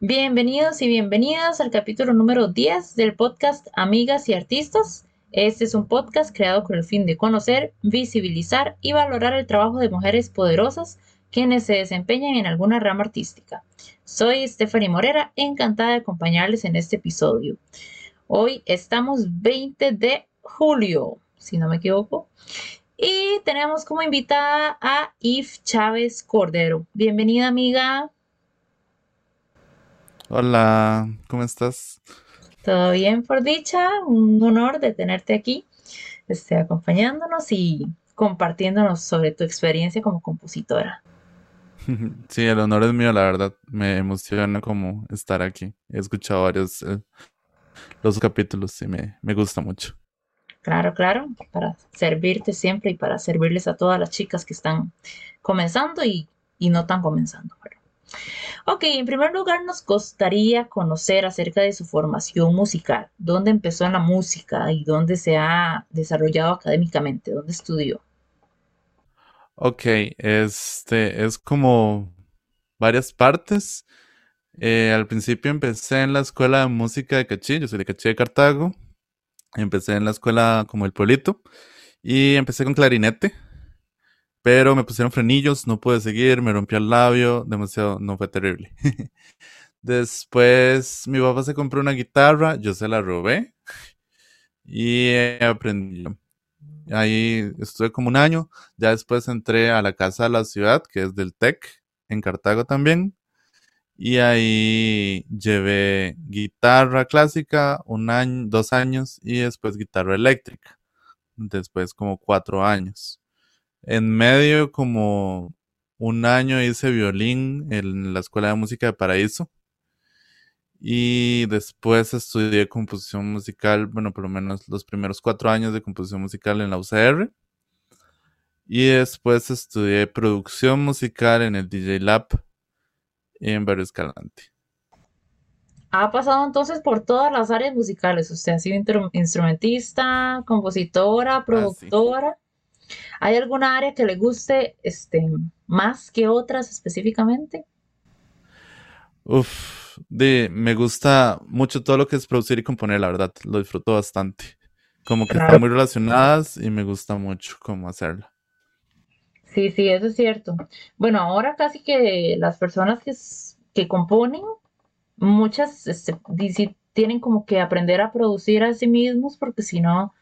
Bienvenidos y bienvenidas al capítulo número 10 del podcast Amigas y Artistas. Este es un podcast creado con el fin de conocer, visibilizar y valorar el trabajo de mujeres poderosas quienes se desempeñan en alguna rama artística. Soy Stephanie Morera, encantada de acompañarles en este episodio. Hoy estamos 20 de julio, si no me equivoco, y tenemos como invitada a Yves Chávez Cordero. Bienvenida, amiga. Hola, ¿cómo estás? Todo bien, por dicha. Un honor de tenerte aquí, este, acompañándonos y compartiéndonos sobre tu experiencia como compositora. Sí, el honor es mío, la verdad. Me emociona como estar aquí. He escuchado varios eh, los capítulos y me, me gusta mucho. Claro, claro, para servirte siempre y para servirles a todas las chicas que están comenzando y, y no tan comenzando. Ok, en primer lugar nos gustaría conocer acerca de su formación musical, dónde empezó en la música y dónde se ha desarrollado académicamente, dónde estudió. Ok, este es como varias partes. Eh, al principio empecé en la escuela de música de Cachi, yo soy de Cachi de Cartago. Empecé en la escuela como el pueblito y empecé con clarinete pero me pusieron frenillos, no pude seguir, me rompió el labio, demasiado, no fue terrible. Después mi papá se compró una guitarra, yo se la robé y aprendí. Ahí estuve como un año, ya después entré a la Casa de la Ciudad, que es del TEC, en Cartago también, y ahí llevé guitarra clásica un año, dos años y después guitarra eléctrica, después como cuatro años. En medio, como un año hice violín en la Escuela de Música de Paraíso. Y después estudié composición musical, bueno, por lo menos los primeros cuatro años de composición musical en la UCR. Y después estudié producción musical en el DJ Lab en Barrio Escalante. Ha pasado entonces por todas las áreas musicales. Usted ha sido instrumentista, compositora, ah, productora. ¿Hay alguna área que le guste este, más que otras específicamente? Uf, de, me gusta mucho todo lo que es producir y componer, la verdad, lo disfruto bastante. Como que están muy relacionadas y me gusta mucho cómo hacerlo. Sí, sí, eso es cierto. Bueno, ahora casi que las personas que, que componen, muchas este, tienen como que aprender a producir a sí mismos porque si no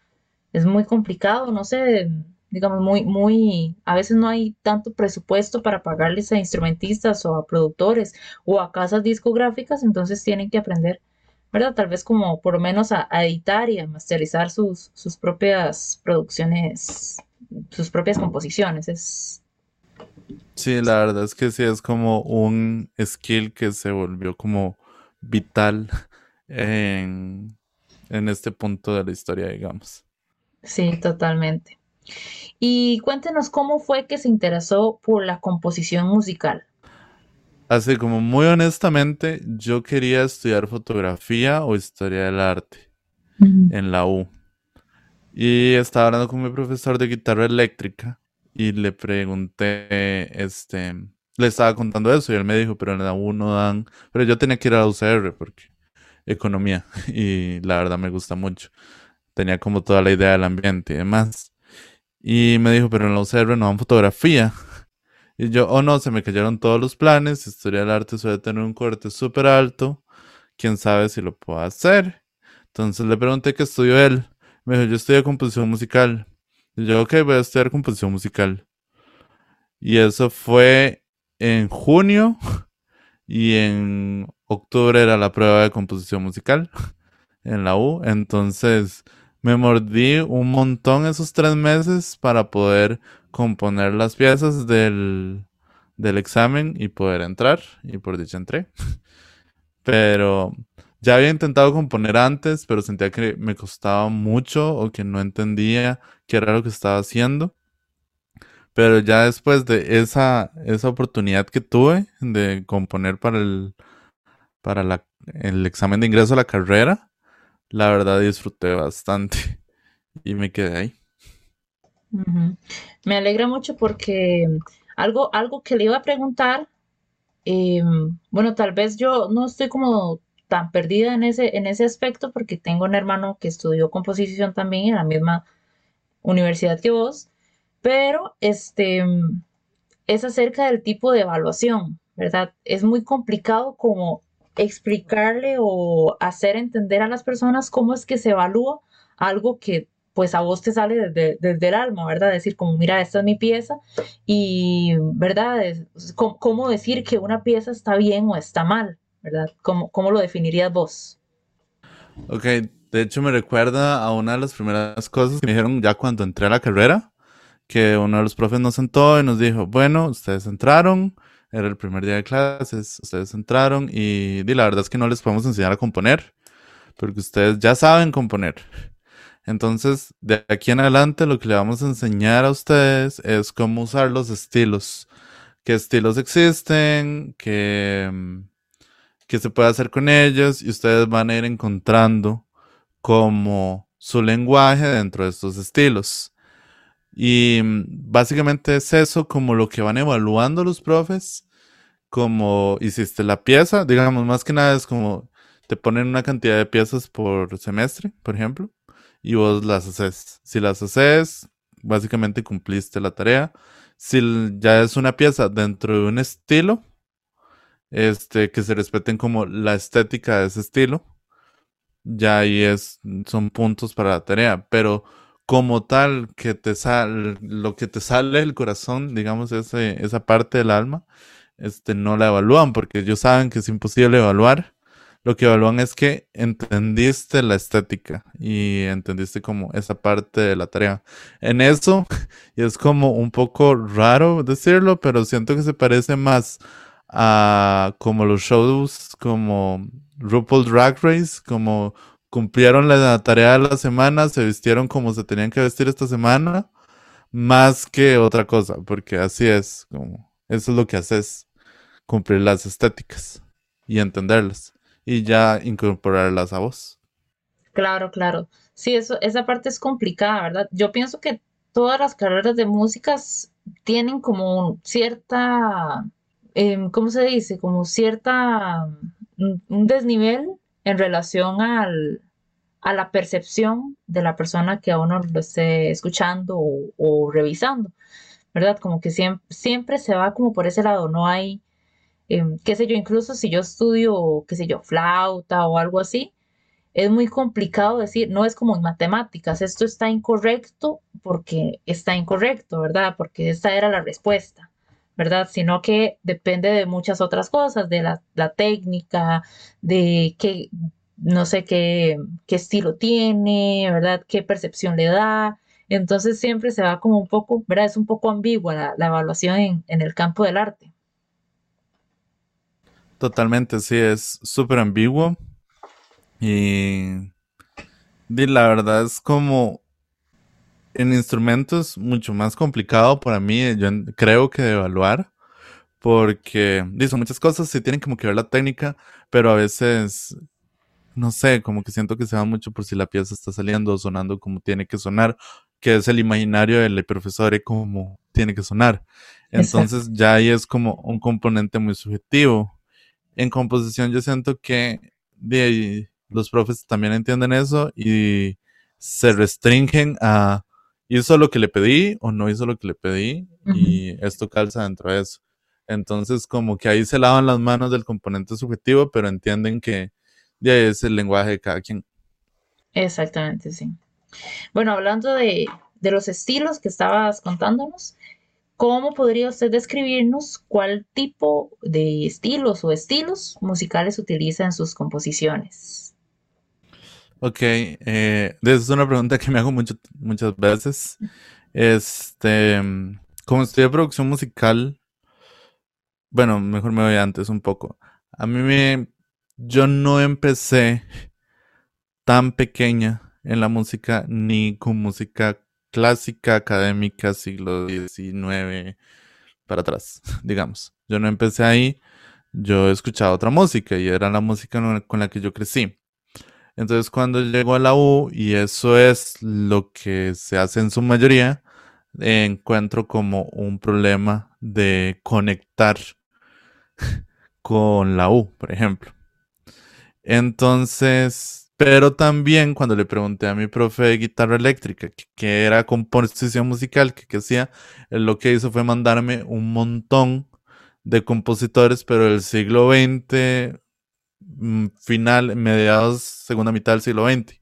es muy complicado, no sé, digamos, muy, muy, a veces no hay tanto presupuesto para pagarles a instrumentistas o a productores o a casas discográficas, entonces tienen que aprender, ¿verdad? Tal vez como por lo menos a, editar y a masterizar sus, sus propias producciones, sus propias composiciones. Es... Sí, la verdad es que sí, es como un skill que se volvió como vital en, en este punto de la historia, digamos. Sí, totalmente. Y cuéntenos cómo fue que se interesó por la composición musical. Así como muy honestamente, yo quería estudiar fotografía o historia del arte en la U. Y estaba hablando con mi profesor de guitarra eléctrica y le pregunté, este, le estaba contando eso y él me dijo, pero en la U no dan, pero yo tenía que ir a la UCR porque economía y la verdad me gusta mucho. Tenía como toda la idea del ambiente y demás. Y me dijo, pero en la UCR no dan fotografía. Y yo, oh no, se me cayeron todos los planes. Historia del arte suele tener un corte súper alto. Quién sabe si lo puedo hacer. Entonces le pregunté qué estudió él. Me dijo, yo estudié composición musical. Y yo, ok, voy a estudiar composición musical. Y eso fue en junio. Y en octubre era la prueba de composición musical en la U. Entonces me mordí un montón esos tres meses para poder componer las piezas del, examen y poder entrar. Y por dicho entré. Pero ya había intentado componer antes, pero sentía que me costaba mucho o que no entendía qué era lo que estaba haciendo. Pero ya después de esa, esa oportunidad que tuve de componer para el, para el examen de ingreso a la carrera, la verdad disfruté bastante y me quedé ahí. Me alegra mucho porque algo, algo que le iba a preguntar em, bueno, tal vez yo no estoy como tan perdida en ese, en ese aspecto porque tengo un hermano que estudió composición también en la misma universidad que vos, pero este es acerca del tipo de evaluación, ¿verdad? Es muy complicado como explicarle o hacer entender a las personas cómo es que se evalúa algo que pues a vos te sale desde, el alma, ¿verdad? Decir como, mira, esta es mi pieza y, ¿verdad? ¿cómo, decir que una pieza está bien o está mal, ¿verdad? ¿Cómo, cómo lo definirías vos? Ok, de hecho me recuerda a una de las primeras cosas que me dijeron ya cuando entré a la carrera, que uno de los profes nos sentó y nos dijo, bueno, ustedes entraron, era el primer día de clases, ustedes entraron y, y la verdad es que no les podemos enseñar a componer, porque ustedes ya saben componer. Entonces, de aquí en adelante lo que le vamos a enseñar a ustedes es cómo usar los estilos. Qué estilos existen, qué, qué se puede hacer con ellos y ustedes van a ir encontrando como su lenguaje dentro de estos estilos. Y mm, básicamente es eso como lo que van evaluando los profes, como hiciste la pieza, digamos, más que nada es como te ponen una cantidad de piezas por semestre, por ejemplo y vos las haces. Si las haces, básicamente cumpliste la tarea. Si ya es una pieza dentro de un estilo, este, que se respeten como la estética de ese estilo, ya ahí es, son puntos para la tarea. Pero como tal, que te sale, lo que te sale del corazón, digamos, ese, esa parte del alma, este, no la evalúan, porque ellos saben que es imposible evaluar lo que evalúan es que entendiste la estética y entendiste como esa parte de la tarea. En eso, y es como un poco raro decirlo, pero siento que se parece más a como los shows como RuPaul Drag Race, como cumplieron la tarea de la semana, se vistieron como se tenían que vestir esta semana, más que otra cosa, porque así es, como eso es lo que haces, cumplir las estéticas y entenderlas y ya incorporarlas a vos. Claro, claro. Sí, eso, esa parte es complicada, ¿verdad? Yo pienso que todas las carreras de música tienen como cierta, em, ¿cómo se dice? Como cierta, mm, un desnivel en relación al, a la percepción de la persona que a uno lo esté escuchando o, revisando, ¿verdad? Como que siempre, siempre se va como por ese lado, no hay Em, qué sé yo, incluso si yo estudio, qué sé yo, flauta o algo así, es muy complicado decir, no es como en matemáticas, esto está incorrecto porque está incorrecto, ¿verdad? Porque esta era la respuesta, ¿verdad? Sino que depende de muchas otras cosas, de la, técnica, de qué, no sé qué, qué estilo tiene, ¿verdad? ¿Qué percepción le da? Entonces siempre se va como un poco, ¿verdad? Es un poco ambigua la, evaluación en el campo del arte. Totalmente, sí, es súper ambiguo. Y, la verdad es como en instrumentos mucho más complicado para mí, yo creo que de evaluar, porque son muchas cosas, sí tienen como que ver la técnica, pero a veces, no sé, como que siento que se va mucho por si la pieza está saliendo o sonando como tiene que sonar, que es el imaginario del profesor y como tiene que sonar. Entonces ya ahí es como un componente muy subjetivo en composición yo siento que los profes también entienden eso y se restringen a hizo lo que le pedí o no hizo lo que le pedí y esto calza dentro de eso. Entonces como que ahí se lavan las manos del componente subjetivo, pero entienden que de es el lenguaje de cada quien. Exactamente, sí. Bueno, hablando de, de los estilos que estabas contándonos, ¿Cómo podría usted describirnos cuál tipo de estilos o estilos musicales utiliza en sus composiciones? Ok, eh, es una pregunta que me hago muchas veces. Este, como estudié producción musical, bueno, mejor me voy antes un poco. A mí me, yo no empecé tan pequeña en la música ni con música clásica académica siglo XIX para atrás, digamos. Yo no empecé ahí, yo escuchaba otra música y era la música con la que yo crecí. Entonces cuando llego a la U, y eso es lo que se hace en su mayoría, encuentro como un problema de conectar con la U, por ejemplo. Entonces, pero también cuando le pregunté a mi profe de guitarra eléctrica qué era composición musical, que hacía, él lo que hizo fue mandarme un montón de compositores, pero del siglo XX, final, mediados, segunda mitad del siglo XX.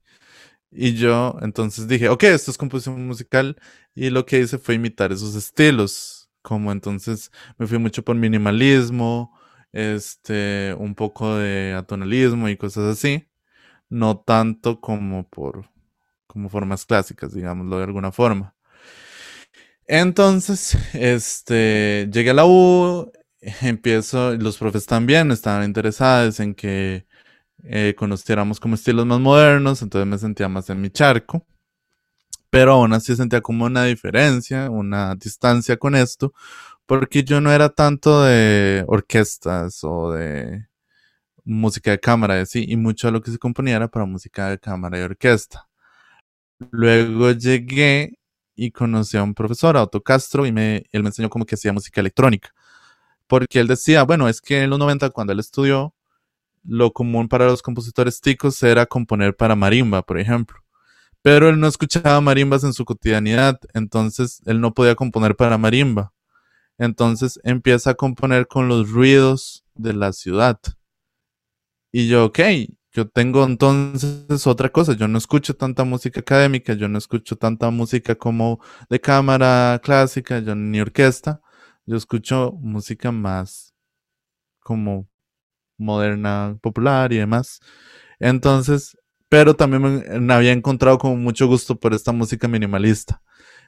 Y yo entonces dije, ok, esto es composición musical. Y lo que hice fue imitar esos estilos. Como entonces me fui mucho por minimalismo, este, un poco de atonalismo y cosas así. No tanto como por como formas clásicas, digámoslo de alguna forma. Entonces, este, llegué a la U, empiezo, los profes también estaban interesados en que eh, conociéramos como estilos más modernos, entonces me sentía más en mi charco, pero aún así sentía como una diferencia, una distancia con esto, porque yo no era tanto de orquestas o de música de cámara, y así, y mucho de lo que se componía era para música de cámara y orquesta. Luego llegué y conocí a un profesor, Otto Castro, y me, él me enseñó como que hacía música electrónica. Porque él decía, bueno, es que en los 90, cuando él estudió, lo común para los compositores ticos era componer para marimba, por ejemplo. Pero él no escuchaba marimbas en su cotidianidad, entonces él no podía componer para marimba. Entonces empieza a componer con los ruidos de la ciudad. Y yo, ok, yo tengo entonces otra cosa, yo no escucho tanta música académica, yo no escucho tanta música como de cámara clásica, yo ni orquesta, yo escucho música más como moderna, popular y demás. Entonces, pero también me, había encontrado como mucho gusto por esta música minimalista.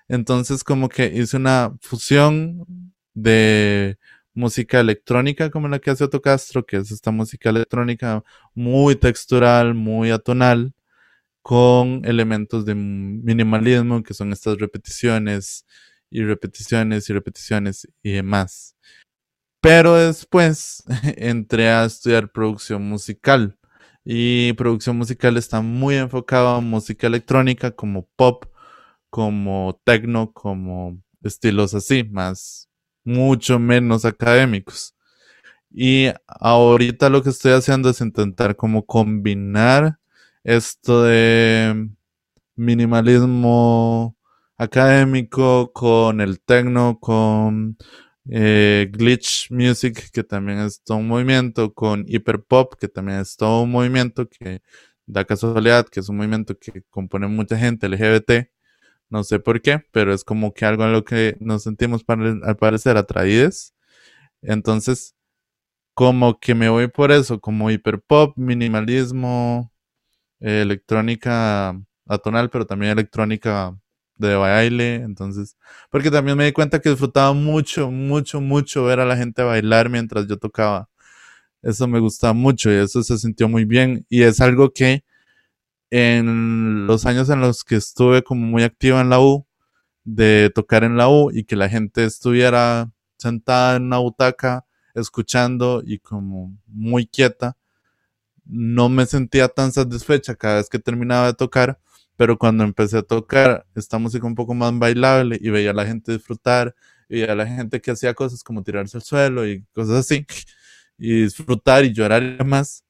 Entonces, como que hice una fusión de música electrónica como la que hace Otto Castro, que es esta música electrónica muy textural, muy atonal, con elementos de minimalismo, que son estas repeticiones y repeticiones y repeticiones y demás. Pero después entré a estudiar producción musical. Y producción musical está muy enfocada a música electrónica como pop, como techno, como estilos así, más mucho menos académicos. Y ahorita lo que estoy haciendo es intentar como combinar esto de minimalismo académico con el techno, con eh, glitch Music, que también es todo un movimiento, con Hyperpop, que también es todo un movimiento que da casualidad, que es un movimiento que compone mucha gente LGBT, no sé por qué, pero es como que algo en lo que nos sentimos al parecer atraídos. Entonces, como que me voy por eso, como Hyperpop, minimalismo, electrónica atonal, pero también electrónica de baile, entonces, porque también me di cuenta que disfrutaba mucho, mucho, mucho ver a la gente bailar mientras yo tocaba. Eso me gustaba mucho y eso se sintió muy bien y es algo que en los años en los que estuve como muy activa en la U, de tocar en la U y que la gente estuviera sentada en una butaca escuchando y como muy quieta, no me sentía tan satisfecha cada vez que terminaba de tocar pero cuando empecé a tocar esta música un poco más bailable y veía a la gente disfrutar, y veía a la gente que hacía cosas como tirarse al suelo y cosas así, y disfrutar y llorar más,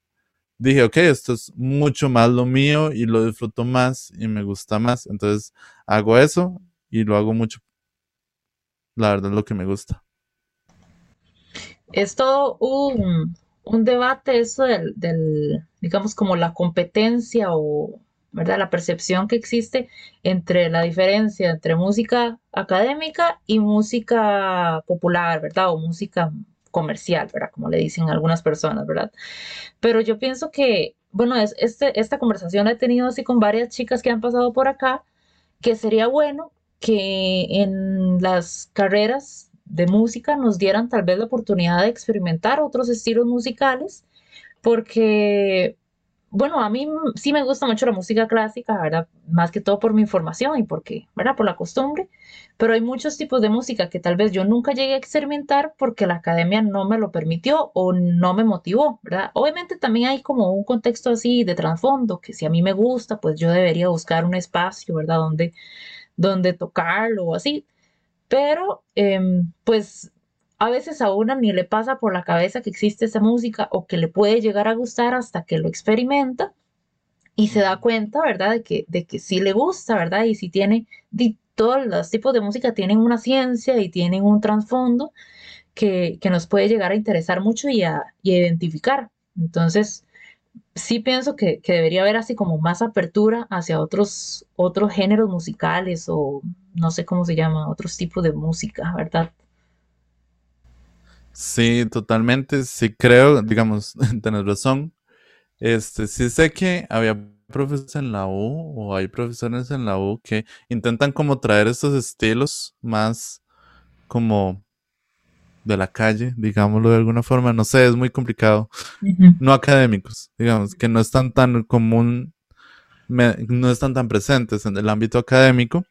dije, ok, esto es mucho más lo mío y lo disfruto más y me gusta más. Entonces hago eso y lo hago mucho. La verdad es lo que me gusta. Es todo un, debate eso del, digamos, como la competencia o ¿verdad? La percepción que existe entre la diferencia entre música académica y música popular, ¿verdad? O música comercial, ¿verdad? Como le dicen algunas personas, ¿verdad? Pero yo pienso que, bueno, es, este, esta conversación la he tenido así con varias chicas que han pasado por acá, que sería bueno que en las carreras de música nos dieran tal vez la oportunidad de experimentar otros estilos musicales, porque bueno, a mí sí me gusta mucho la música clásica, ¿verdad? Más que todo por mi información y porque, ¿verdad? Por la costumbre. Pero hay muchos tipos de música que tal vez yo nunca llegué a experimentar porque la academia no me lo permitió o no me motivó, ¿verdad? Obviamente también hay como un contexto así de trasfondo, que si a mí me gusta, pues yo debería buscar un espacio, ¿verdad? Donde, donde tocarlo o así. Pero, em, pues a veces a una ni le pasa por la cabeza que existe esa música o que le puede llegar a gustar hasta que lo experimenta y se da cuenta, ¿verdad? De que, de que sí le gusta, ¿verdad? Y si tiene, todos los tipos de música tienen una ciencia y tienen un trasfondo que, nos puede llegar a interesar mucho y a, identificar. Entonces, sí pienso que, debería haber así como más apertura hacia otros, otros géneros musicales o no sé cómo se llama, otros tipos de música, ¿verdad? Sí, totalmente. Sí creo, digamos, tenés razón. Este, sí sé que había profesores en la U o hay profesores en la U que intentan como traer estos estilos más como de la calle, digámoslo de alguna forma, no sé, es muy complicado. No académicos, digamos, que no están tan común, no están tan presentes en el ámbito académico,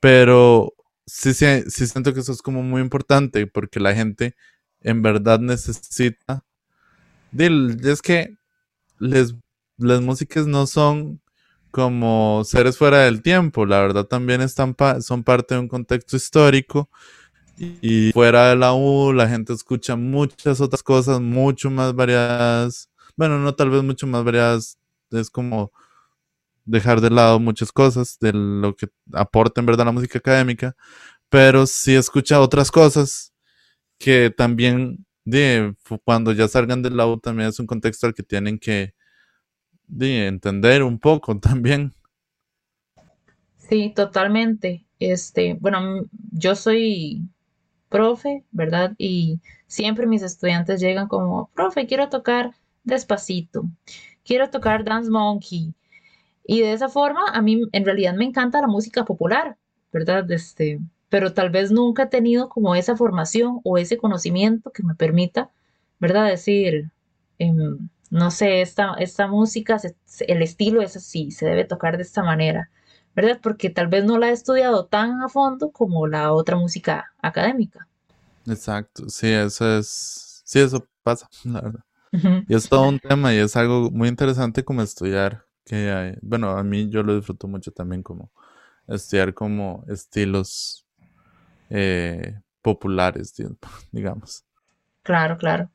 pero sí, sí, sí siento que eso es como muy importante porque la gente en verdad necesita. Es que les, las músicas no son como seres fuera del tiempo, la verdad también están son parte de un contexto histórico y fuera de la U la gente escucha muchas otras cosas mucho más variadas, bueno, no tal vez mucho más variadas, es como dejar de lado muchas cosas de lo que aporta en verdad la música académica, pero si escucha otras cosas que también de, cuando ya salgan del lado también es un contexto al que tienen que de, entender un poco también. Sí, totalmente. Este, bueno, yo soy profe, ¿verdad? Y siempre mis estudiantes llegan como, profe, quiero tocar despacito, quiero tocar Dance Monkey. Y de esa forma, a mí en realidad me encanta la música popular, ¿verdad? Este, pero tal vez nunca he tenido como esa formación o ese conocimiento que me permita, ¿verdad? Decir, em, no sé, esta, esta música, el estilo es así, se debe tocar de esta manera, ¿verdad? Porque tal vez no la he estudiado tan a fondo como la otra música académica. Exacto, sí, eso es, sí, eso pasa, la verdad. Y es todo un tema y es algo muy interesante como estudiar, que bueno, a mí yo lo disfruto mucho también como estudiar como estilos eh, populares, digamos. Claro, claro.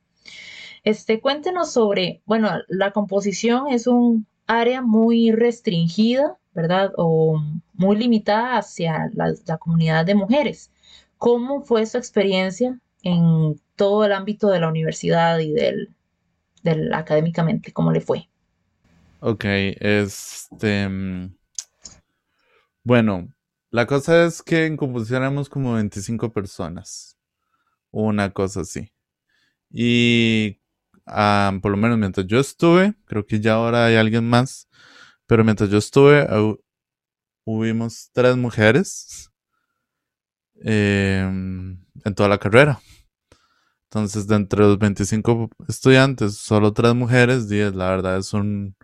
Este, cuéntenos sobre, bueno, la composición es un área muy restringida, ¿verdad? O muy limitada hacia la, comunidad de mujeres. ¿Cómo fue su experiencia en todo el ámbito de la universidad y del, del académicamente? ¿Cómo le fue? Ok, este... Mm, bueno, la cosa es que en composición éramos como 25 personas. Una cosa así. Y ah, por lo menos mientras yo estuve, creo que ya ahora hay alguien más, pero mientras yo estuve, hubimos tres mujeres em, en toda la carrera. Entonces, de entre los 25 estudiantes, solo tres mujeres, 10, la verdad es un,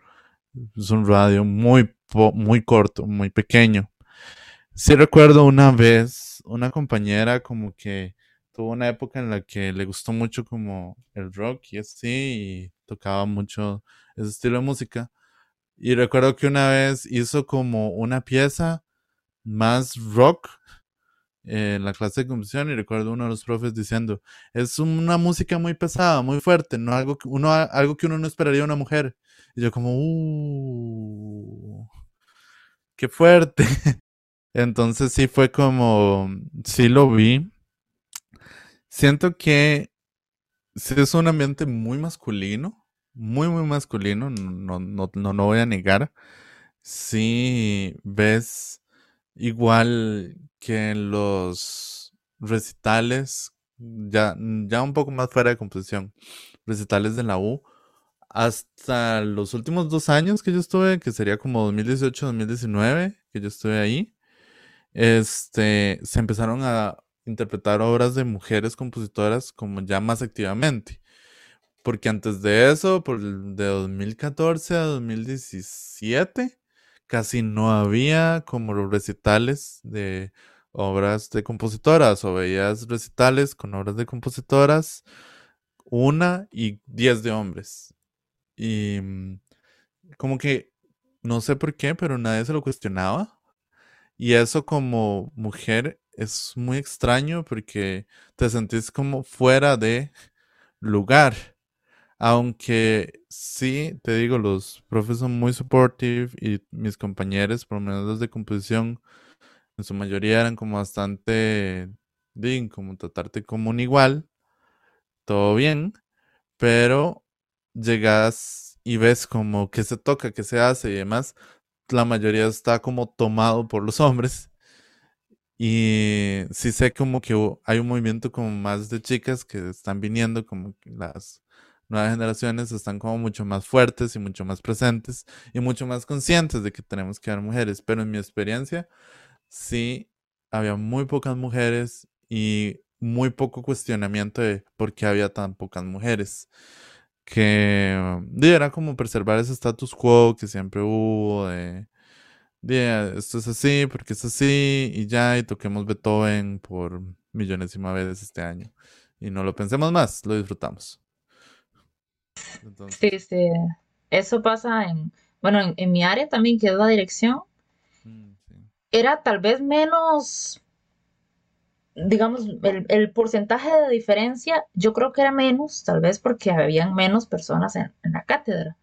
es un radio muy, muy corto, muy pequeño. Sí recuerdo una vez una compañera como que tuvo una época en la que le gustó mucho como el rock y así, y tocaba mucho ese estilo de música. Y recuerdo que una vez hizo como una pieza más rock en la clase de composición y recuerdo uno de los profes diciendo, es una música muy pesada, muy fuerte, no algo que uno, algo que uno no esperaría una mujer. Y yo como, uh, qué fuerte. Entonces sí fue como, sí lo vi. Siento que sí es un ambiente muy masculino, muy, muy masculino, no, no, no, no voy a negar. Sí ves igual que en los recitales, ya, ya un poco más fuera de composición, recitales de la U, hasta los últimos dos años que yo estuve, que sería como 2018-2019, que yo estuve ahí, este, se empezaron a interpretar obras de mujeres compositoras como ya más activamente. Porque antes de eso, por de 2014 a 2017, casi no había como recitales de obras de compositoras o veías recitales con obras de compositoras, una y diez de hombres. Y mm, como que no sé por qué, pero nadie se lo cuestionaba. Y eso como mujer es muy extraño porque te sentís como fuera de lugar. Aunque sí, te digo, los profes son muy supportive y mis compañeros, por lo menos los de composición, en su mayoría eran como bastante, din, como tratarte como un igual, todo bien, pero llegas y ves como que se toca, que se hace y demás, la mayoría está como tomado por los hombres. Y sí sé como que hay un movimiento como más de chicas que están viniendo, como que las nuevas generaciones están como mucho más fuertes y mucho más presentes y mucho más conscientes de que tenemos que haber mujeres. Pero en mi experiencia, sí había muy pocas mujeres y muy poco cuestionamiento de por qué había tan pocas mujeres. Que era como preservar ese status quo que siempre hubo de, de esto es así porque es así y ya y toquemos Beethoven por millonésima veces este año. Y no lo pensemos más, lo disfrutamos. Sí, sí. Eso pasa en, bueno, en, mi área también, que es la dirección, mm, era tal vez menos, digamos, el, porcentaje de diferencia, yo creo que era menos, tal vez porque habían menos personas en, la cátedra,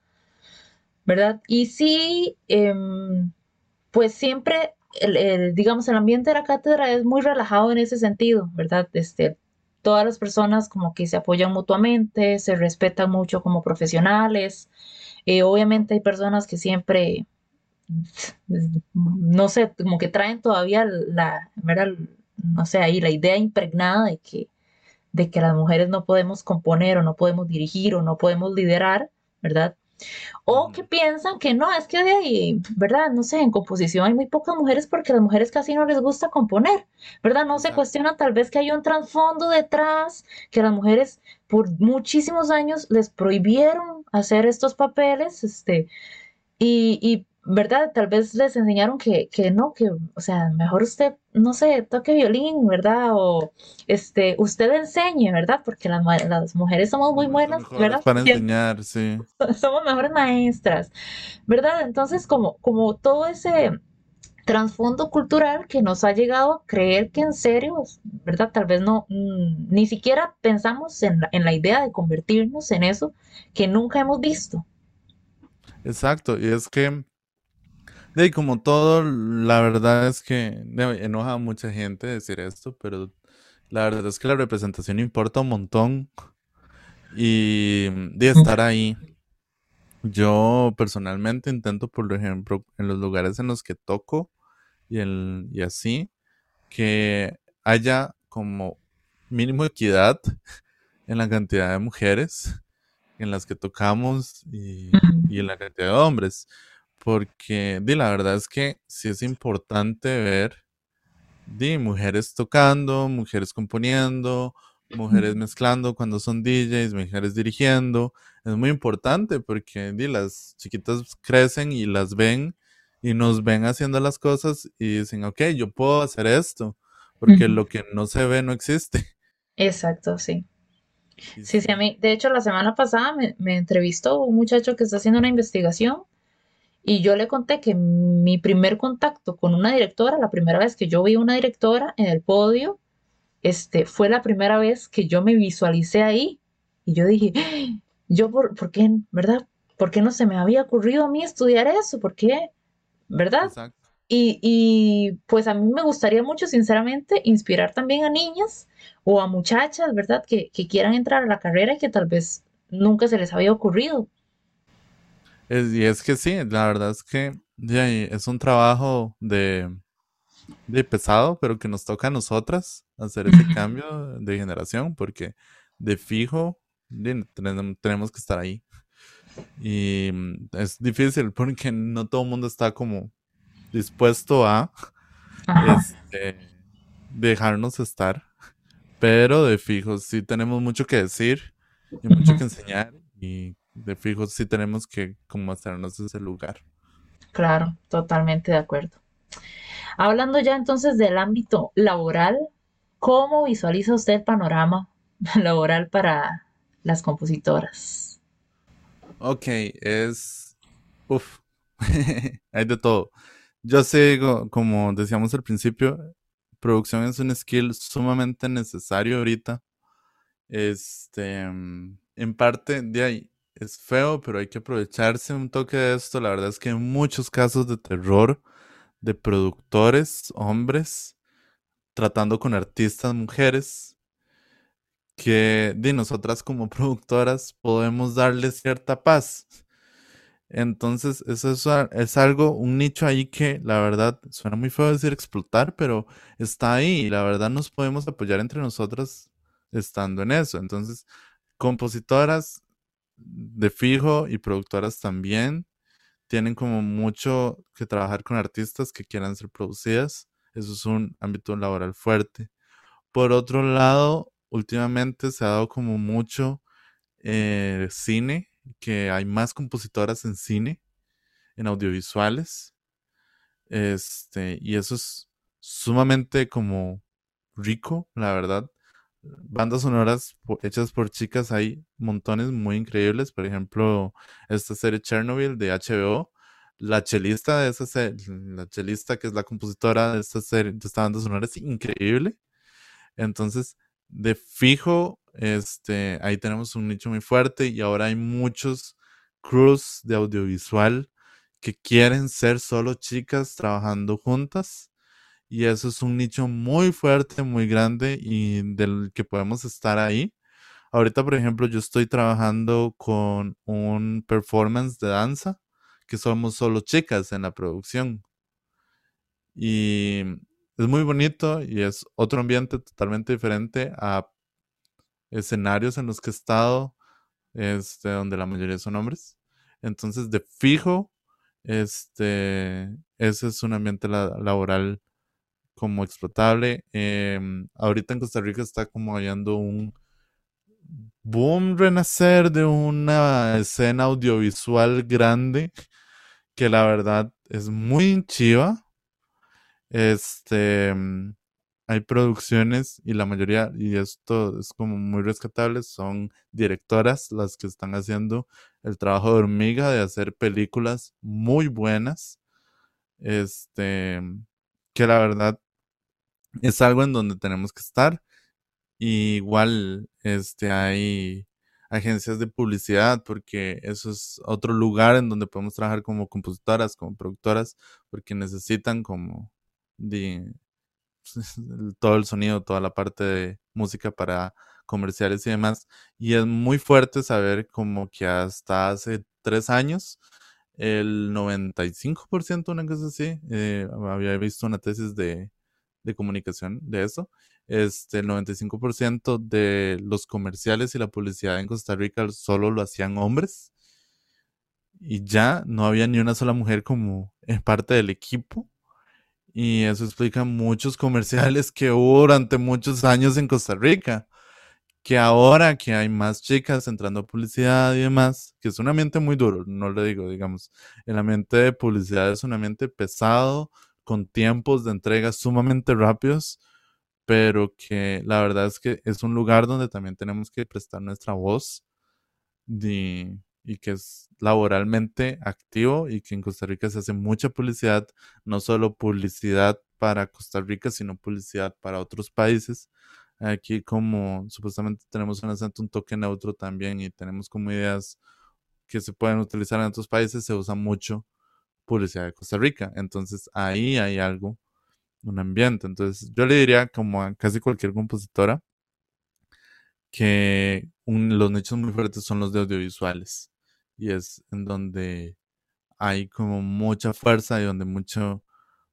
¿verdad? Y sí, em, pues siempre, el, digamos, el ambiente de la cátedra es muy relajado en ese sentido, ¿verdad? Este, todas las personas como que se apoyan mutuamente, se respetan mucho como profesionales. Eh, obviamente hay personas que siempre, no sé, como que traen todavía la, no sé, ahí la idea impregnada de que, de que las mujeres no podemos componer o no podemos dirigir o no podemos liderar, ¿verdad? O que piensan que no, es que de ahí, ¿verdad? No sé, en composición hay muy pocas mujeres porque a las mujeres casi no les gusta componer, ¿verdad? No se cuestiona tal vez que hay un trasfondo detrás, que a las mujeres por muchísimos años les prohibieron hacer estos papeles, este, y, y ¿verdad? Tal vez les enseñaron que, que no, que, o sea, mejor usted, no sé, toque violín, ¿verdad? O, este, usted enseñe, ¿verdad? Porque las, las mujeres somos muy buenas, ¿verdad? Para enseñar, sí. Somos mejores maestras, ¿verdad? Entonces, como, como todo ese trasfondo cultural que nos ha llegado a creer que en serio, ¿verdad? Tal vez no, mm, ni siquiera pensamos en en la idea de convertirnos en eso que nunca hemos visto. Exacto, y es que y como todo, la verdad es que enoja a mucha gente decir esto, pero la verdad es que la representación importa un montón y de estar ahí. Yo personalmente intento, por ejemplo, en los lugares en los que toco y, el, y así, que haya como mínimo equidad en la cantidad de mujeres en las que tocamos y, y en la cantidad de hombres. Porque di, la verdad es que sí es importante ver di, mujeres tocando, mujeres componiendo, mujeres mezclando cuando son DJs, mujeres dirigiendo. Es muy importante porque di, las chiquitas crecen y las ven y nos ven haciendo las cosas y dicen, ok, yo puedo hacer esto, porque lo que no se ve no existe. Exacto, sí. Sí, sí, a mí, de hecho, la semana pasada me, me entrevistó un muchacho que está haciendo una investigación y yo le conté que mi primer contacto con una directora, la primera vez que yo vi una directora en el podio, este, fue la primera vez que yo me visualicé ahí. Y yo dije, yo, por, ¿por qué, verdad? ¿Por qué no se me había ocurrido a mí estudiar eso? ¿Por qué? ¿Verdad? Y, y, pues a mí me gustaría mucho, sinceramente, inspirar también a niñas o a muchachas, ¿verdad? Que, que quieran entrar a la carrera y que tal vez nunca se les había ocurrido y es que sí, la verdad es que es un trabajo de, de pesado, pero que nos toca a nosotras hacer ese cambio de generación, porque de fijo tenemos que estar ahí. Y mm, es difícil porque no todo el mundo está como dispuesto a este, dejarnos estar. Pero de fijo sí tenemos mucho que decir y mucho que enseñar. Y de fijo sí tenemos que como hacernos ese lugar. Claro, totalmente de acuerdo. Hablando ya entonces del ámbito laboral, ¿cómo visualiza usted el panorama laboral para las compositoras? Ok, es... Uf, hay de todo. Yo sé, como decíamos al principio, producción es un skill sumamente necesario ahorita. Este, en parte de ahí es feo, pero hay que aprovecharse un toque de esto. La verdad es que hay muchos casos de terror de productores, hombres, tratando con artistas mujeres, que de nosotras como productoras podemos darles cierta paz. Entonces, eso es, es, algo, un nicho ahí que la verdad suena muy feo decir explotar, pero está ahí y la verdad nos podemos apoyar entre nosotras estando en eso. Entonces, compositoras de fijo y productoras también tienen como mucho que trabajar con artistas que quieran ser producidas. Eso es un ámbito laboral fuerte. Por otro lado, últimamente se ha dado como mucho eh, cine, que hay más compositoras en cine, en audiovisuales. Este, y eso es sumamente como rico, la verdad. Bandas sonoras hechas por chicas hay montones muy increíbles. Por ejemplo, esta serie Chernobyl de HBO. La chelista de la chelista que es la compositora de esta serie, de esta banda sonora es increíble. Entonces, de fijo, este, ahí tenemos un nicho muy fuerte y ahora hay muchos crews de audiovisual que quieren ser solo chicas trabajando juntas y eso es un nicho muy fuerte, muy grande y del que podemos estar ahí. Ahorita, por ejemplo, yo estoy trabajando con un performance de danza que somos solo chicas en la producción. Y es muy bonito y es otro ambiente totalmente diferente a escenarios en los que he estado, este, donde la mayoría son hombres. Entonces, de fijo, este, ese es un ambiente laboral como explotable. Em, ahorita en Costa Rica está como hallando un boom renacer de una escena audiovisual grande que la verdad es muy chiva. Este, em, hay producciones y la mayoría, y esto es como muy rescatable, son directoras las que están haciendo el trabajo de hormiga de hacer películas muy buenas. Este, que la verdad es algo en donde tenemos que estar. igual este, hay agencias de publicidad, porque eso es otro lugar en donde podemos trabajar como compositoras, como productoras, porque necesitan como todo el sonido, toda la parte de música para comerciales y demás. Y es muy fuerte saber como que hasta hace tres años el 95%, una cosa así, eh, había visto una tesis de de comunicación de eso. Este, el 95% de los comerciales y la publicidad en Costa Rica solo lo hacían hombres. Y ya no había ni una sola mujer como en parte del equipo. Y eso explica muchos comerciales que hubo durante muchos años en Costa Rica. Que ahora que hay más chicas entrando a publicidad y demás, que es un ambiente muy duro, no le digo, digamos, el ambiente de publicidad es un ambiente pesado, con tiempos de entrega sumamente rápidos, pero que la verdad es que es un lugar donde también tenemos que prestar nuestra voz y que es laboralmente activo y que en Costa Rica se hace mucha publicidad, no solo publicidad para Costa Rica, sino publicidad para otros países. Aquí como supuestamente tenemos un acento, un toque neutro también y tenemos como ideas que se pueden utilizar en otros países, se usa mucho publicidad de Costa Rica. Entonces ahí hay algo, un ambiente. Entonces yo le diría como a casi cualquier compositora que los nichos muy fuertes son los de audiovisuales. Y es en donde hay como mucha fuerza y donde mucho,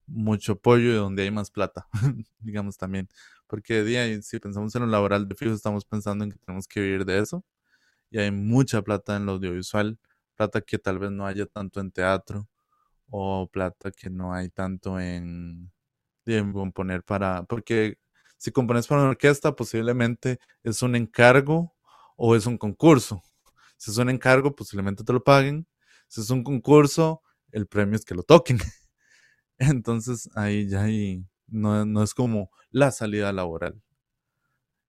mucho apoyo y donde hay más plata, digamos también. Porque de día, si pensamos en lo laboral de fijo, estamos pensando en que tenemos que vivir de eso. Y hay mucha plata en lo audiovisual, plata que tal vez no haya tanto en teatro, o plata que no hay tanto en, componer para, porque si compones para una orquesta posiblemente es un encargo o es un concurso. Si es un encargo posiblemente te lo paguen. Si es un concurso, el premio es que lo toquen. Entonces ahí ya hay, no, no es como la salida laboral.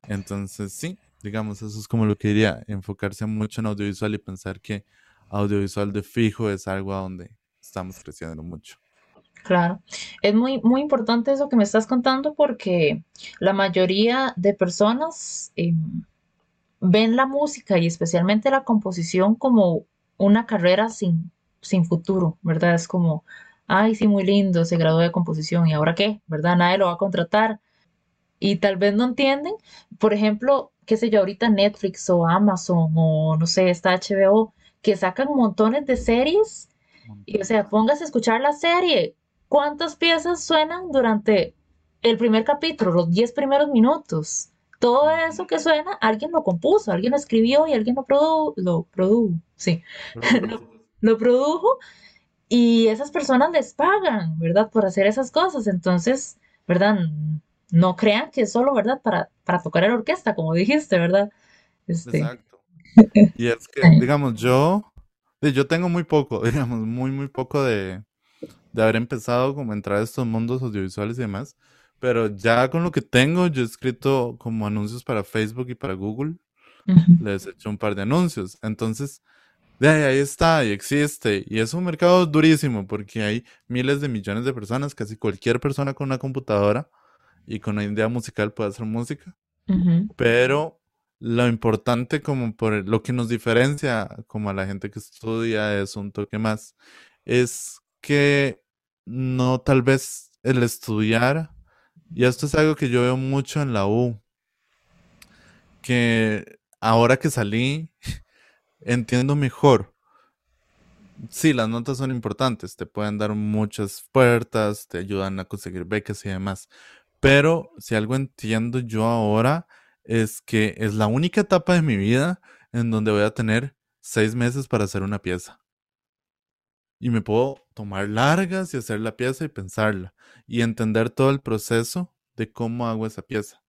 Entonces sí, digamos, eso es como lo que diría, enfocarse mucho en audiovisual y pensar que audiovisual de fijo es algo a donde estamos creciendo mucho. Claro, es muy, muy importante eso que me estás contando porque la mayoría de personas em, ven la música y especialmente la composición como una carrera sin, sin futuro, ¿verdad? Es como, ay, sí, muy lindo, se graduó de composición y ahora qué, ¿verdad? Nadie lo va a contratar. Y tal vez no entienden, por ejemplo, qué sé yo, ahorita Netflix o Amazon o no sé, está HBO, que sacan montones de series y o sea, póngase a escuchar la serie. ¿Cuántas piezas suenan durante el primer capítulo, los 10 primeros minutos? Todo eso que suena, alguien lo compuso, alguien lo escribió y alguien lo, produ lo produjo, sí, lo, lo produjo y esas personas les pagan, ¿verdad? Por hacer esas cosas. Entonces, ¿verdad? No crean que es solo, ¿verdad? Para, para tocar en orquesta, como dijiste, ¿verdad? Este, Exacto. Y es que, digamos, yo, yo tengo muy poco, digamos, muy, muy poco de, de haber empezado como a entrar a estos mundos audiovisuales y demás. Pero ya con lo que tengo, yo he escrito como anuncios para Facebook y para Google. Les he hecho un par de anuncios. Entonces, de ahí, ahí está y existe. Y es un mercado durísimo porque hay miles de millones de personas. Casi cualquier persona con una computadora y con una idea musical puede hacer música. ujú, Pero lo importante como por lo que nos diferencia como a la gente que estudia es un toque más, es que no tal vez el estudiar, y esto es algo que yo veo mucho en la U, que ahora que salí entiendo mejor. Sí, las notas son importantes, te pueden dar muchas puertas, te ayudan a conseguir becas y demás. Pero si algo entiendo yo ahora es que es la única etapa de mi vida en donde voy a tener seis meses para hacer una pieza. Y me puedo tomar largas y hacer la pieza y pensarla y entender todo el proceso de cómo hago esa pieza.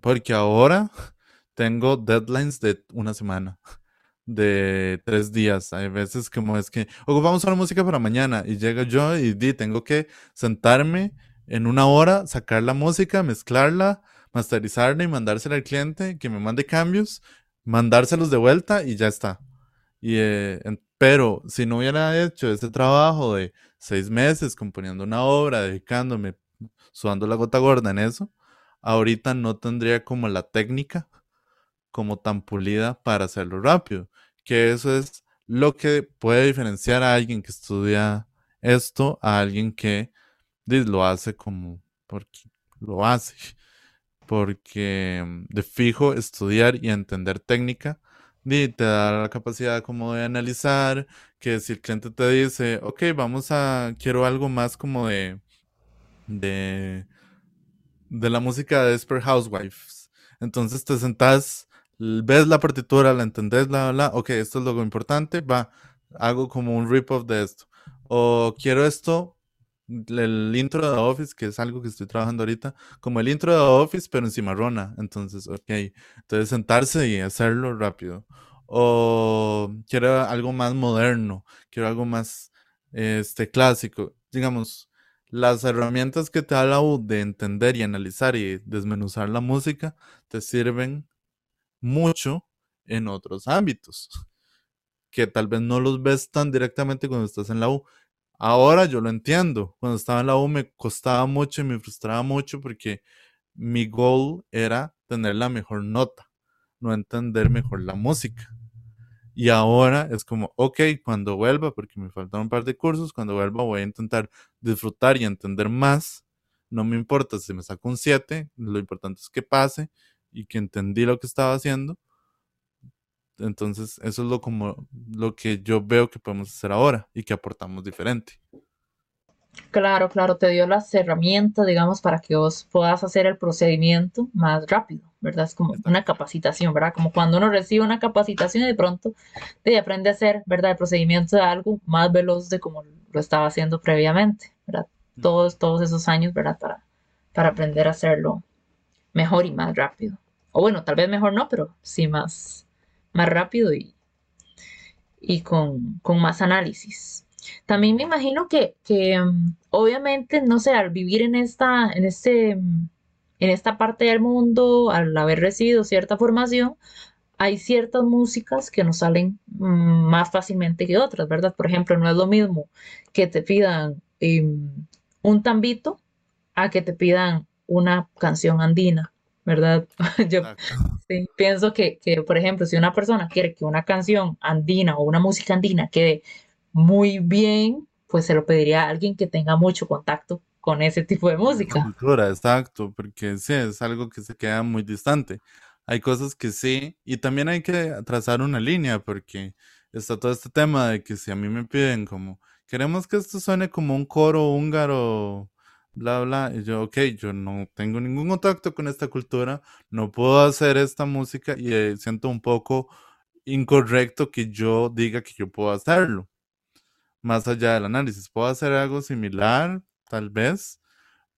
Porque ahora tengo deadlines de una semana de tres días. Hay veces como es que, ocupamos una música para mañana y llega yo y di, tengo que sentarme en una hora, sacar la música, mezclarla, masterizarla y mandársela al cliente, que me mande cambios, mandárselos de vuelta y ya está. Y, eh, pero si no hubiera hecho ese trabajo de seis meses componiendo una obra, dedicándome, sudando la gota gorda en eso, ahorita no tendría como la técnica como tan pulida para hacerlo rápido. Que eso es lo que puede diferenciar a alguien que estudia esto a alguien que lo hace como porque lo hace. Porque mm, de fijo estudiar y entender técnica di, te da la capacidad como de analizar, que si el cliente te dice, ok, vamos a, quiero algo más como de, de de la música de Desperate Housewives. Entonces te sentás, ves la partitura, la entendés, bla, bla. Ok, esto es lo importante, va, hago como un rip-off de esto. O quiero esto, el intro de Office, que es algo que estoy trabajando ahorita, como el intro de Office, pero en cimarrona. Entonces, ok, entonces sentarse y hacerlo rápido. O quiero algo más moderno, quiero algo más este, clásico. Digamos, las herramientas que te da la U de entender y analizar y desmenuzar la música te sirven mucho en otros ámbitos, que tal vez no los ves tan directamente cuando estás en la U. Ahora yo lo entiendo. Cuando estaba en la U me costaba mucho y me frustraba mucho porque mi goal era tener la mejor nota, no entender mejor la música. Y ahora es como, ok, cuando vuelva, porque me faltan un par de cursos, cuando vuelva voy a intentar disfrutar y entender más. No me importa si me saco un 7, lo importante es que pase y que entendí lo que estaba haciendo. Entonces, eso es lo, como, lo que yo veo que podemos hacer ahora y que aportamos diferente. Claro, claro, te dio las herramientas, digamos, para que vos puedas hacer el procedimiento más rápido, ¿verdad? Es como una capacitación, ¿verdad? Como cuando uno recibe una capacitación y de pronto te aprende a hacer, ¿verdad? El procedimiento de algo más veloz de como lo estaba haciendo previamente, ¿verdad? Ujú. Todos, todos esos años, ¿verdad? Para, para aprender a hacerlo mejor y más rápido. O bueno, tal vez mejor no, pero sí más, más rápido y, y con, con más análisis. También me imagino que, que mm, obviamente, no sé, al vivir en esta, en este, mm, en esta parte del mundo, al haber recibido cierta formación, hay ciertas músicas que nos salen mm, más fácilmente que otras, ¿verdad? Por ejemplo, no es lo mismo que te pidan em, un tambito a que te pidan una canción andina, ¿verdad? Yo pienso que, que, por ejemplo, si una persona quiere que una canción andina o una música andina quede muy bien, pues se lo pediría a alguien que tenga mucho contacto con ese tipo de música. Cultura, exacto, porque sí, es algo que se queda muy distante. Hay cosas que sí, y también hay que trazar una línea, porque está todo este tema de que si a mí me piden como, queremos que esto suene como un coro húngaro, bla, bla, y yo, ok, yo no tengo ningún contacto con esta cultura, no puedo hacer esta música y eh, siento un poco incorrecto que yo diga que yo puedo hacerlo. Más allá del análisis, puedo hacer algo similar, tal vez,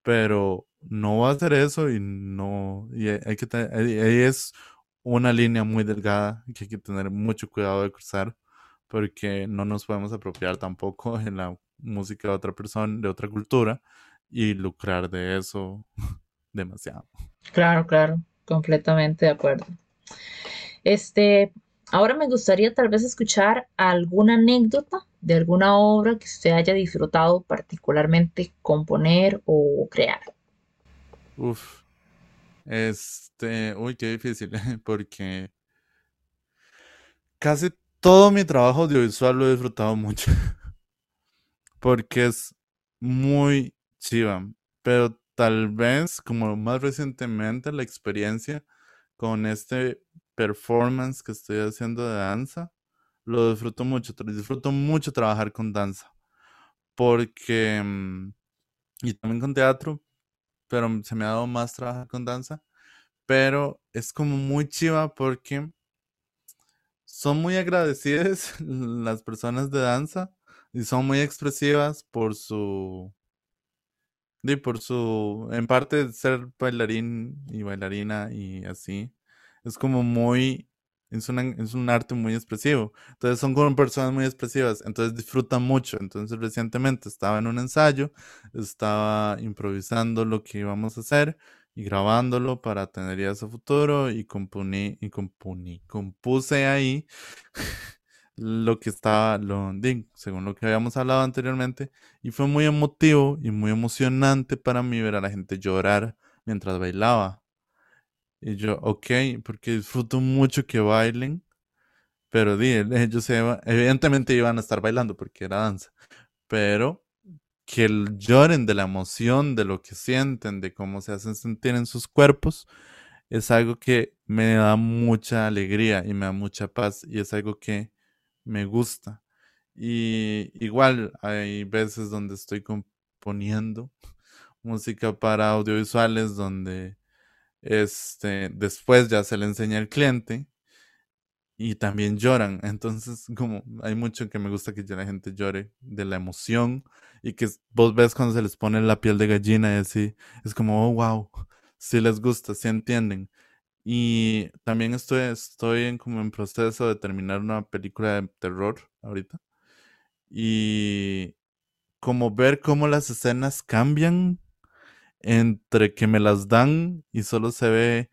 pero no va a hacer eso y no, y hay que ahí es una línea muy delgada que hay que tener mucho cuidado de cruzar porque no nos podemos apropiar tampoco en la música de otra persona, de otra cultura y lucrar de eso demasiado. Claro, claro, completamente de acuerdo. Este, ahora me gustaría tal vez escuchar alguna anécdota de alguna obra que usted haya disfrutado particularmente componer o crear. Uf, este, uy, qué difícil, porque casi todo mi trabajo audiovisual lo he disfrutado mucho, porque es muy chiva, pero tal vez como más recientemente la experiencia con este performance que estoy haciendo de danza, lo disfruto mucho, disfruto mucho trabajar con danza, porque, mm, y también con teatro, pero se me ha dado más trabajar con danza, pero es como muy chiva porque son muy agradecidas las personas de danza y son muy expresivas por su, y por su, en parte ser bailarín y bailarina y así. Es como muy es, es un arte muy expresivo. Entonces son como personas muy expresivas, entonces disfrutan mucho. Entonces recientemente estaba en un ensayo, estaba improvisando lo que íbamos a hacer y grabándolo para tener ya ese futuro y componí, y componí, compuse ahí lo que estaba, lo, según lo que habíamos hablado anteriormente, y fue muy emotivo y muy emocionante para mí ver a la gente llorar mientras bailaba. Y yo, ok, porque disfruto mucho que bailen, pero di, ellos evidentemente iban a estar bailando porque era danza, pero que lloren de la emoción, de lo que sienten, de cómo se hacen sentir en sus cuerpos, es algo que me da mucha alegría y me da mucha paz y es algo que me gusta. Y igual hay veces donde estoy componiendo música para audiovisuales donde este, después ya se le enseña al cliente y también lloran. Entonces, como hay mucho que me gusta que ya la gente llore de la emoción y que vos ves cuando se les pone la piel de gallina y así, es como, oh, wow, si les gusta, si entienden. Y también estoy, estoy en, como en proceso de terminar una película de terror ahorita. Y como ver cómo las escenas cambian entre que me las dan y solo se ve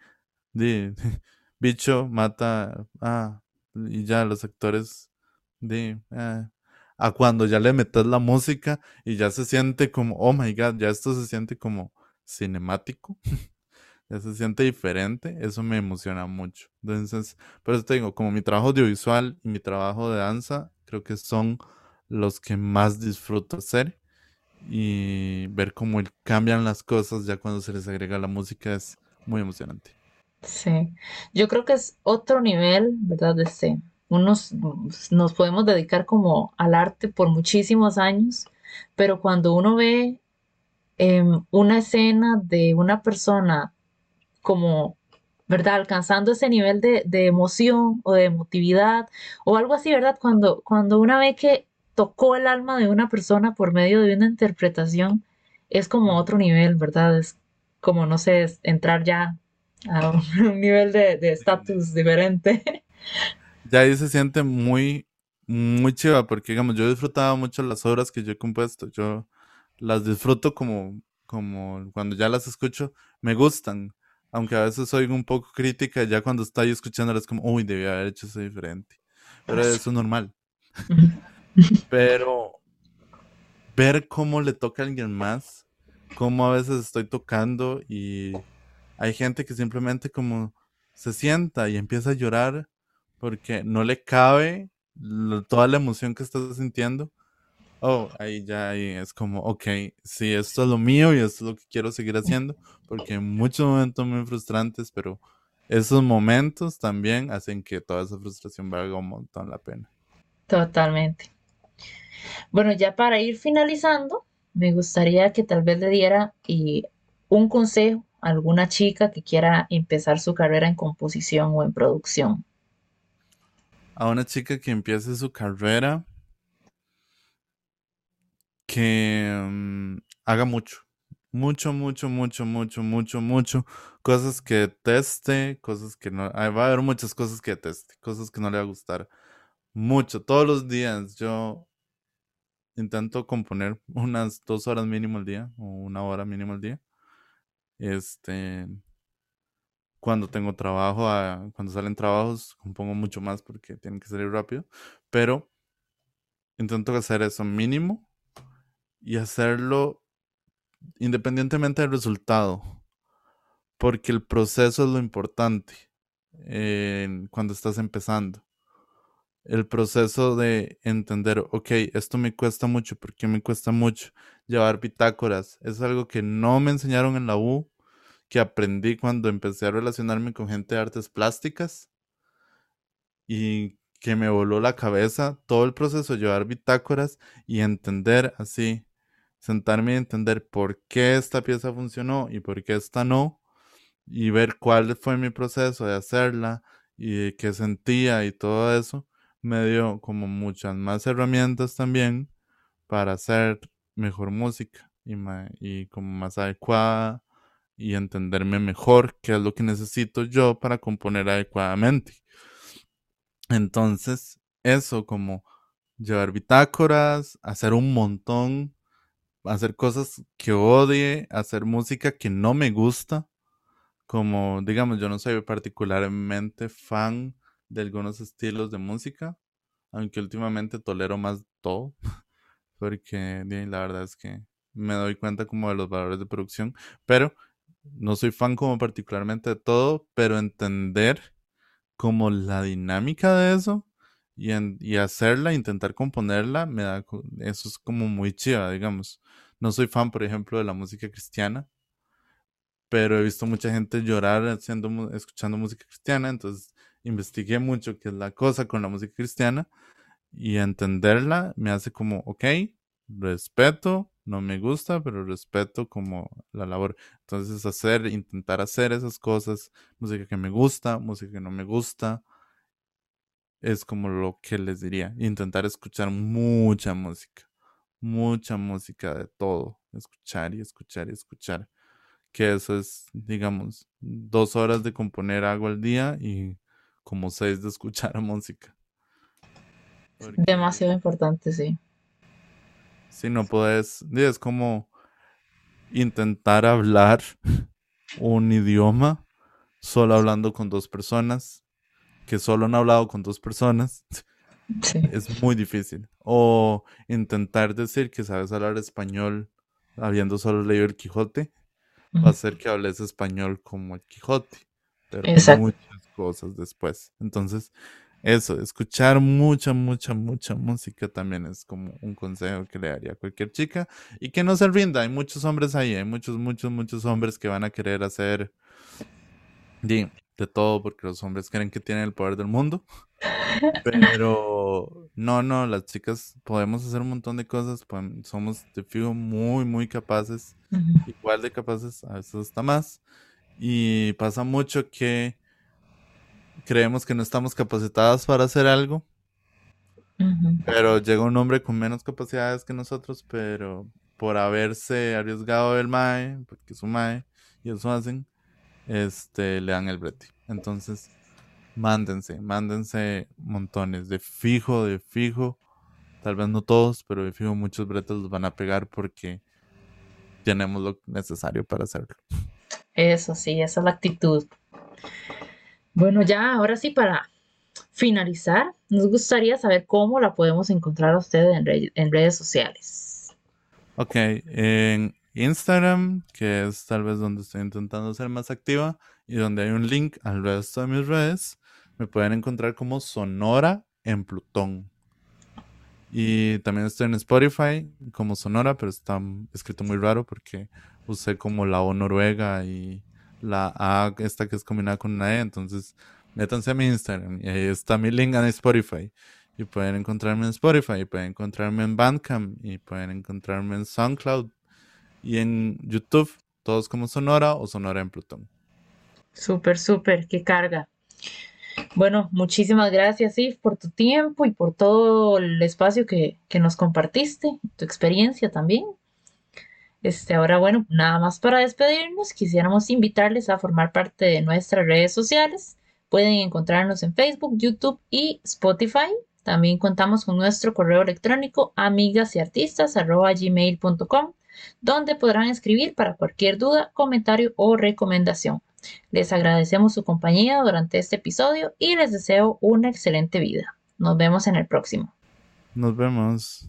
de bicho mata ah, y ya los actores de ah, a cuando ya le metes la música y ya se siente como oh my god ya esto se siente como cinemático ya se siente diferente eso me emociona mucho entonces por eso te digo como mi trabajo audiovisual y mi trabajo de danza creo que son los que más disfruto hacer y ver cómo cambian las cosas ya cuando se les agrega la música es muy emocionante. Sí, yo creo que es otro nivel, ¿verdad? De este, unos nos podemos dedicar como al arte por muchísimos años, pero cuando uno ve em, una escena de una persona como, ¿verdad? Alcanzando ese nivel de, de emoción o de emotividad o algo así, ¿verdad? Cuando, cuando uno ve que tocó el alma de una persona por medio de una interpretación, es como otro nivel, ¿verdad? Es como, no sé, entrar ya a un nivel de estatus diferente. Ya ahí se siente muy, muy chiva, porque digamos, yo he disfrutado mucho las obras que yo he compuesto, yo las disfruto como, como cuando ya las escucho, me gustan, aunque a veces soy un poco crítica, ya cuando estoy escuchándolas como, uy, debía haber hecho eso diferente, pero eso es normal. Pero, ver cómo le toca a alguien más, cómo a veces estoy tocando y hay gente que simplemente como se sienta y empieza a llorar porque no le cabe toda la emoción que está sintiendo. Oh, ahí ya ahí es como, ok, sí, esto es lo mío y esto es lo que quiero seguir haciendo, porque en muchos momentos muy frustrantes, pero esos momentos también hacen que toda esa frustración valga un montón la pena. Totalmente. Bueno, ya para ir finalizando, me gustaría que tal vez le diera eh, un consejo a alguna chica que quiera empezar su carrera en composición o en producción. A una chica que empiece su carrera, que mm, haga mucho, mucho, mucho, mucho, mucho, mucho, mucho, cosas que teste, cosas que no, va a haber muchas cosas que teste, cosas que no le va a gustar, mucho, todos los días yo intento componer unas dos horas mínimo al día o una hora mínimo al día. Este, cuando tengo trabajo, ah, cuando salen trabajos, compongo mucho más porque tienen que salir rápido, pero intento hacer eso mínimo y hacerlo independientemente del resultado, porque el proceso es lo importante cuando estás empezando el proceso de entender, ok, esto me cuesta mucho, ¿por qué me cuesta mucho? Llevar bitácoras, es algo que no me enseñaron en la U, que aprendí cuando empecé a relacionarme con gente de artes plásticas y que me voló la cabeza todo el proceso de llevar bitácoras y entender así, sentarme y entender por qué esta pieza funcionó y por qué esta no, y ver cuál fue mi proceso de hacerla y qué sentía y todo eso me dio como muchas más herramientas también para hacer mejor música y, y como más adecuada y entenderme mejor qué es lo que necesito yo para componer adecuadamente. Entonces, eso como llevar bitácoras, hacer un montón, hacer cosas que odie, hacer música que no me gusta, como digamos, yo no soy particularmente fan de algunos estilos de música, aunque últimamente tolero más todo, porque la verdad es que me doy cuenta como de los valores de producción, pero no soy fan como particularmente de todo, pero entender como la dinámica de eso y, y hacerla, intentar componerla, me da, eso es como muy chiva, digamos. No soy fan, por ejemplo, de la música cristiana, pero he visto mucha gente llorar haciendo, escuchando música cristiana, entonces investigué mucho qué es la cosa con la música cristiana y entenderla me hace como, ok, respeto, no me gusta, pero respeto como la labor. Entonces hacer, intentar hacer esas cosas, música que me gusta, música que no me gusta, es como lo que les diría. Intentar escuchar mucha música, mucha música de todo, escuchar y escuchar y escuchar. Que eso es, digamos, dos horas de componer algo al día y como seis de escuchar música. Demasiado importante, sí. Si no puedes, es como intentar hablar un idioma solo hablando con dos personas, que solo han hablado con dos personas. Es muy difícil. O intentar decir que sabes hablar español habiendo solo leído el Quijote, va a hacer que hables español como el Quijote, pero muchas cosas después. Entonces, eso, escuchar mucha, mucha, mucha música también es como un consejo que le daría a cualquier chica y que no se rinda. Hay muchos hombres ahí, hay muchos, muchos, muchos hombres que van a querer hacer de, todo porque los hombres creen que tienen el poder del mundo. Pero no, no, las chicas podemos hacer un montón de cosas, somos de fijo muy, muy capaces, igual de capaces, a veces hasta más. Y pasa mucho que creemos que no estamos capacitadas para hacer algo. Pero llega un hombre con menos capacidades que nosotros, pero por haberse arriesgado el MAE, porque es un MAE, y eso hacen, este, le dan el brete. Entonces, mándense, mándense montones, de fijo, de fijo, tal vez no todos, pero de fijo muchos bretes los van a pegar porque tenemos lo necesario para hacerlo. Eso sí, esa es la actitud. Bueno, ya ahora sí, para finalizar, nos gustaría saber cómo la podemos encontrar a usted en, redes sociales. Ok, en Instagram, que es tal vez donde estoy intentando ser más activa y donde hay un link al resto de mis redes, me pueden encontrar como Sonora en Plutón. Y también estoy en Spotify como Sonora, pero está escrito muy raro porque usé como la O noruega y la A esta que es combinada con una E. Entonces, métanse a mi Instagram y ahí está mi link en Spotify. Y pueden encontrarme en Spotify, y pueden encontrarme en Bandcamp, y pueden encontrarme en SoundCloud y en YouTube, todos como Sonora o Sonora en Plutón. Súper, súper, qué carga. Bueno, muchísimas gracias, Yves, por tu tiempo y por todo el espacio que, que, nos compartiste, tu experiencia también. Este, ahora, bueno, nada más para despedirnos, quisiéramos invitarles a formar parte de nuestras redes sociales. Pueden encontrarnos en Facebook, YouTube y Spotify. También contamos con nuestro correo electrónico amigas y artistas donde podrán escribir para cualquier duda, comentario o recomendación. Les agradecemos su compañía durante este episodio y les deseo una excelente vida. Nos vemos en el próximo. Nos vemos.